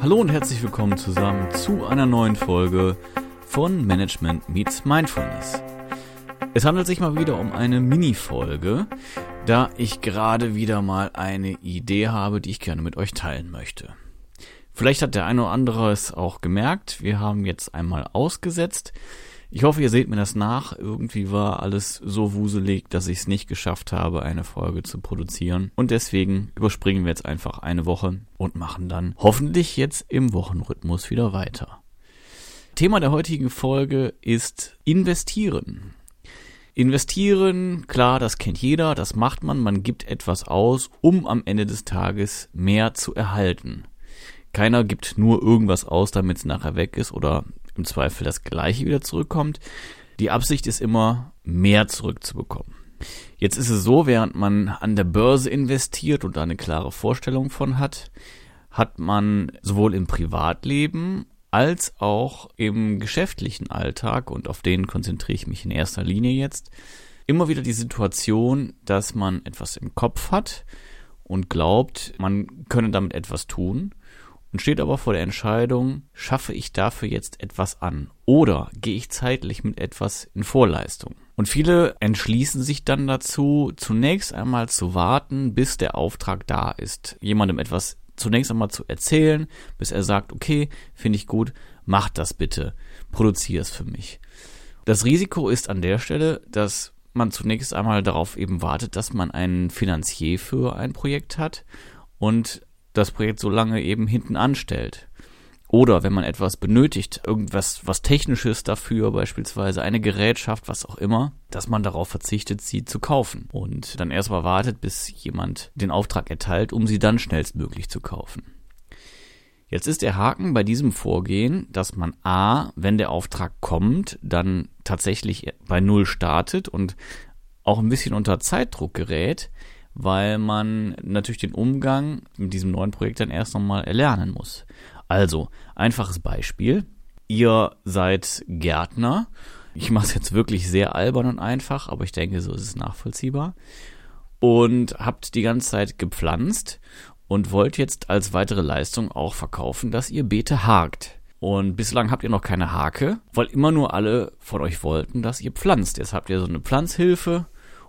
Hallo und herzlich willkommen zusammen zu einer neuen Folge von Management Meets Mindfulness. Es handelt sich mal wieder um eine Mini-Folge, da ich gerade wieder mal eine Idee habe, die ich gerne mit euch teilen möchte. Vielleicht hat der eine oder andere es auch gemerkt. Wir haben jetzt einmal ausgesetzt. Ich hoffe, ihr seht mir das nach. Irgendwie war alles so wuselig, dass ich es nicht geschafft habe, eine Folge zu produzieren. Und deswegen überspringen wir jetzt einfach eine Woche und machen dann hoffentlich jetzt im Wochenrhythmus wieder weiter. Thema der heutigen Folge ist investieren. Investieren, klar, das kennt jeder, das macht man, man gibt etwas aus, um am Ende des Tages mehr zu erhalten. Keiner gibt nur irgendwas aus, damit es nachher weg ist oder im Zweifel das gleiche wieder zurückkommt. Die Absicht ist immer, mehr zurückzubekommen. Jetzt ist es so, während man an der Börse investiert und eine klare Vorstellung von hat, hat man sowohl im Privatleben als auch im geschäftlichen Alltag, und auf den konzentriere ich mich in erster Linie jetzt, immer wieder die Situation, dass man etwas im Kopf hat und glaubt, man könne damit etwas tun und steht aber vor der Entscheidung, schaffe ich dafür jetzt etwas an oder gehe ich zeitlich mit etwas in Vorleistung. Und viele entschließen sich dann dazu, zunächst einmal zu warten, bis der Auftrag da ist, jemandem etwas zunächst einmal zu erzählen, bis er sagt, okay, finde ich gut, mach das bitte, produziere es für mich. Das Risiko ist an der Stelle, dass man zunächst einmal darauf eben wartet, dass man einen Finanzier für ein Projekt hat und das Projekt so lange eben hinten anstellt. Oder wenn man etwas benötigt, irgendwas, was Technisches dafür, beispielsweise eine Gerätschaft, was auch immer, dass man darauf verzichtet, sie zu kaufen und dann erstmal wartet, bis jemand den Auftrag erteilt, um sie dann schnellstmöglich zu kaufen. Jetzt ist der Haken bei diesem Vorgehen, dass man A, wenn der Auftrag kommt, dann tatsächlich bei Null startet und auch ein bisschen unter Zeitdruck gerät, weil man natürlich den Umgang mit diesem neuen Projekt dann erst nochmal erlernen muss. Also, einfaches Beispiel. Ihr seid Gärtner. Ich mache es jetzt wirklich sehr albern und einfach, aber ich denke, so ist es nachvollziehbar. Und habt die ganze Zeit gepflanzt und wollt jetzt als weitere Leistung auch verkaufen, dass ihr Beete hakt. Und bislang habt ihr noch keine Hake, weil immer nur alle von euch wollten, dass ihr pflanzt. Jetzt habt ihr so eine Pflanzhilfe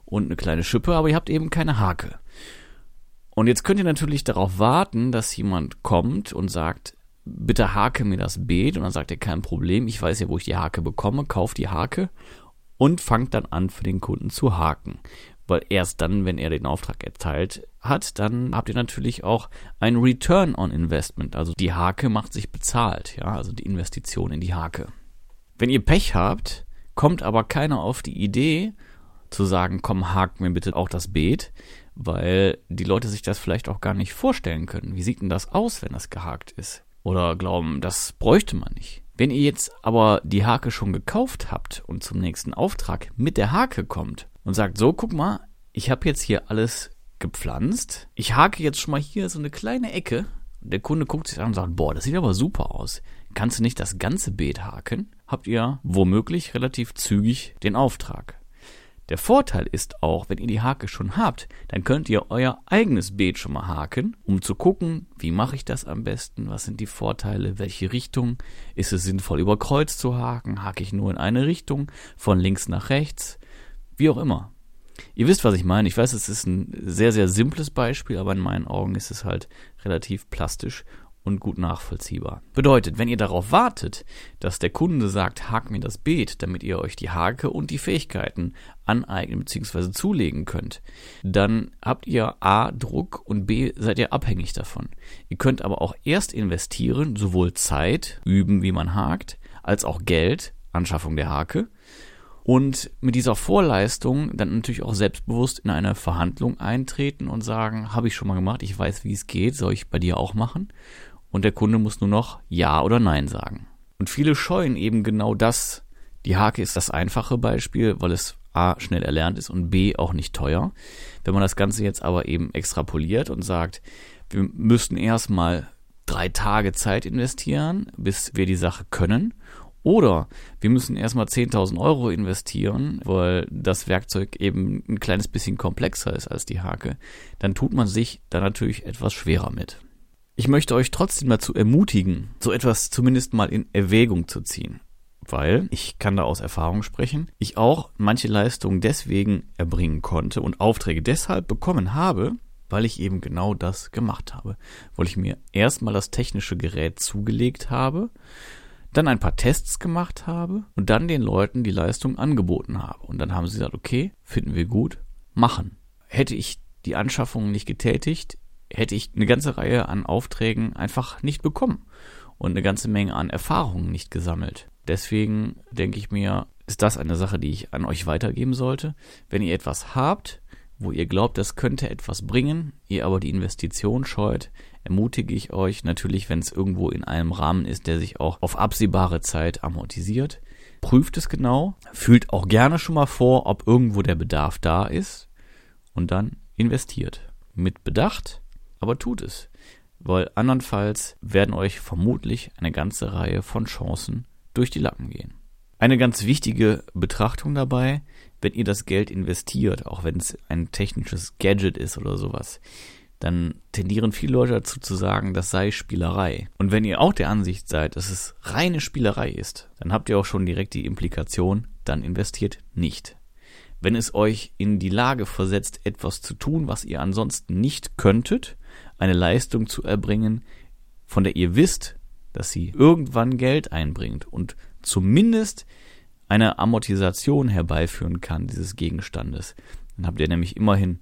und eine kleine Schippe, aber ihr habt eben keine Hake. Und jetzt könnt ihr natürlich darauf warten, dass jemand kommt und sagt, bitte hake mir das Beet. Und dann sagt er, kein Problem, ich weiß ja, wo ich die Hake bekomme, kauft die Hake und fangt dann an, für den Kunden zu haken. Weil erst dann, wenn er den Auftrag erteilt hat, dann habt ihr natürlich auch ein Return on Investment. Also die Hake macht sich bezahlt, ja, also die Investition in die Hake. Wenn ihr Pech habt, kommt aber keiner auf die Idee, zu sagen, komm, hakt mir bitte auch das Beet, weil die Leute sich das vielleicht auch gar nicht vorstellen können. Wie sieht denn das aus, wenn das gehakt ist? Oder glauben, das bräuchte man nicht. Wenn ihr jetzt aber die Hake schon gekauft habt und zum nächsten Auftrag mit der Hake kommt und sagt, so, guck mal, ich habe jetzt hier alles gepflanzt. Ich hake jetzt schon mal hier so eine kleine Ecke. Der Kunde guckt sich an und sagt, boah, das sieht aber super aus. Kannst du nicht das ganze Beet haken? Habt ihr womöglich relativ zügig den Auftrag. Der Vorteil ist auch, wenn ihr die Hake schon habt, dann könnt ihr euer eigenes Beet schon mal haken, um zu gucken, wie mache ich das am besten, was sind die Vorteile, welche Richtung, ist es sinnvoll über Kreuz zu haken, hake ich nur in eine Richtung, von links nach rechts, wie auch immer. Ihr wisst, was ich meine. Ich weiß, es ist ein sehr, sehr simples Beispiel, aber in meinen Augen ist es halt relativ plastisch und gut nachvollziehbar. Bedeutet, wenn ihr darauf wartet, dass der Kunde sagt, hakt mir das Beet, damit ihr euch die Hake und die Fähigkeiten aneignen bzw. zulegen könnt, dann habt ihr A Druck und B seid ihr abhängig davon. Ihr könnt aber auch erst investieren, sowohl Zeit, üben, wie man hakt, als auch Geld, Anschaffung der Hake, und mit dieser Vorleistung dann natürlich auch selbstbewusst in eine Verhandlung eintreten und sagen, habe ich schon mal gemacht, ich weiß, wie es geht, soll ich bei dir auch machen? und der Kunde muss nur noch Ja oder Nein sagen. Und viele scheuen eben genau das. Die Hake ist das einfache Beispiel, weil es A schnell erlernt ist und B auch nicht teuer. Wenn man das Ganze jetzt aber eben extrapoliert und sagt, wir müssten erstmal drei Tage Zeit investieren, bis wir die Sache können. Oder wir müssen erstmal 10.000 Euro investieren, weil das Werkzeug eben ein kleines bisschen komplexer ist als die Hake. Dann tut man sich da natürlich etwas schwerer mit. Ich möchte euch trotzdem dazu ermutigen, so etwas zumindest mal in Erwägung zu ziehen. Weil, ich kann da aus Erfahrung sprechen, ich auch manche Leistungen deswegen erbringen konnte und Aufträge deshalb bekommen habe, weil ich eben genau das gemacht habe. Weil ich mir erstmal das technische Gerät zugelegt habe, dann ein paar Tests gemacht habe und dann den Leuten die Leistung angeboten habe. Und dann haben sie gesagt, okay, finden wir gut, machen. Hätte ich die Anschaffung nicht getätigt, hätte ich eine ganze Reihe an Aufträgen einfach nicht bekommen und eine ganze Menge an Erfahrungen nicht gesammelt. Deswegen denke ich mir, ist das eine Sache, die ich an euch weitergeben sollte. Wenn ihr etwas habt, wo ihr glaubt, das könnte etwas bringen, ihr aber die Investition scheut, ermutige ich euch natürlich, wenn es irgendwo in einem Rahmen ist, der sich auch auf absehbare Zeit amortisiert, prüft es genau, fühlt auch gerne schon mal vor, ob irgendwo der Bedarf da ist und dann investiert. Mit Bedacht, aber tut es, weil andernfalls werden euch vermutlich eine ganze Reihe von Chancen durch die Lappen gehen. Eine ganz wichtige Betrachtung dabei, wenn ihr das Geld investiert, auch wenn es ein technisches Gadget ist oder sowas, dann tendieren viele Leute dazu zu sagen, das sei Spielerei. Und wenn ihr auch der Ansicht seid, dass es reine Spielerei ist, dann habt ihr auch schon direkt die Implikation, dann investiert nicht. Wenn es euch in die Lage versetzt, etwas zu tun, was ihr ansonsten nicht könntet, eine Leistung zu erbringen, von der ihr wisst, dass sie irgendwann Geld einbringt und zumindest eine Amortisation herbeiführen kann dieses Gegenstandes. Dann habt ihr nämlich immerhin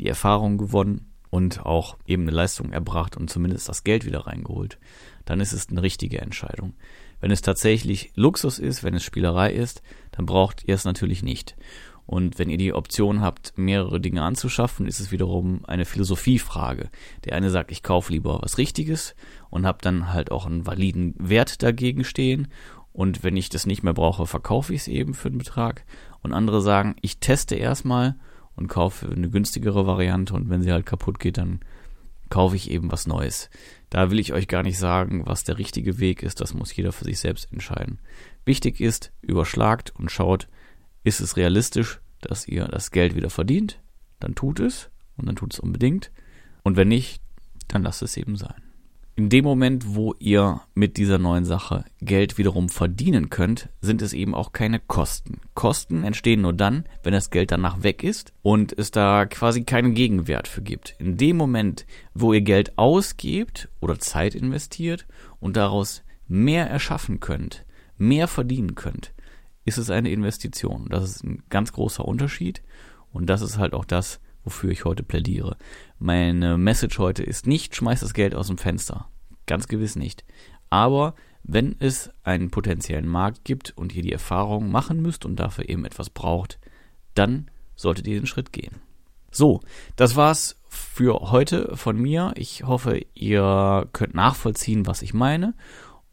die Erfahrung gewonnen und auch eben eine Leistung erbracht und zumindest das Geld wieder reingeholt. Dann ist es eine richtige Entscheidung. Wenn es tatsächlich Luxus ist, wenn es Spielerei ist, dann braucht ihr es natürlich nicht. Und wenn ihr die Option habt, mehrere Dinge anzuschaffen, ist es wiederum eine Philosophiefrage. Der eine sagt, ich kaufe lieber was Richtiges und habe dann halt auch einen validen Wert dagegen stehen und wenn ich das nicht mehr brauche, verkaufe ich es eben für einen Betrag. Und andere sagen, ich teste erstmal und kaufe eine günstigere Variante und wenn sie halt kaputt geht, dann kaufe ich eben was Neues. Da will ich euch gar nicht sagen, was der richtige Weg ist, das muss jeder für sich selbst entscheiden. Wichtig ist, überschlagt und schaut, ist es realistisch, dass ihr das Geld wieder verdient? Dann tut es und dann tut es unbedingt. Und wenn nicht, dann lasst es eben sein. In dem Moment, wo ihr mit dieser neuen Sache Geld wiederum verdienen könnt, sind es eben auch keine Kosten. Kosten entstehen nur dann, wenn das Geld danach weg ist und es da quasi keinen Gegenwert für gibt. In dem Moment, wo ihr Geld ausgebt oder Zeit investiert und daraus mehr erschaffen könnt, mehr verdienen könnt, ist es eine Investition. Das ist ein ganz großer Unterschied und das ist halt auch das, wofür ich heute plädiere. Meine Message heute ist nicht, schmeiß das Geld aus dem Fenster. Ganz gewiss nicht. Aber wenn es einen potenziellen Markt gibt und ihr die Erfahrung machen müsst und dafür eben etwas braucht, dann solltet ihr den Schritt gehen. So, das war's für heute von mir. Ich hoffe, ihr könnt nachvollziehen, was ich meine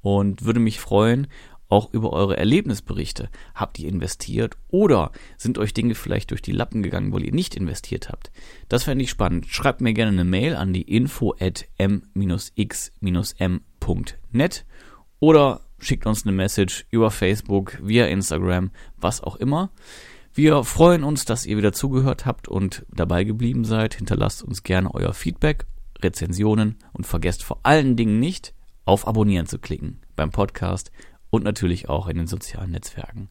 und würde mich freuen, auch über eure Erlebnisberichte. Habt ihr investiert oder sind euch Dinge vielleicht durch die Lappen gegangen, weil ihr nicht investiert habt? Das fände ich spannend. Schreibt mir gerne eine Mail an die info at m-x-m.net oder schickt uns eine Message über Facebook, via Instagram, was auch immer. Wir freuen uns, dass ihr wieder zugehört habt und dabei geblieben seid. Hinterlasst uns gerne euer Feedback, Rezensionen und vergesst vor allen Dingen nicht, auf Abonnieren zu klicken beim Podcast und natürlich auch in den sozialen Netzwerken.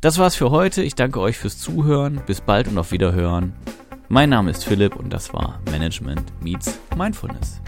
Das war's für heute. Ich danke euch fürs Zuhören. Bis bald und auf Wiederhören. Mein Name ist Philipp und das war Management Meets Mindfulness.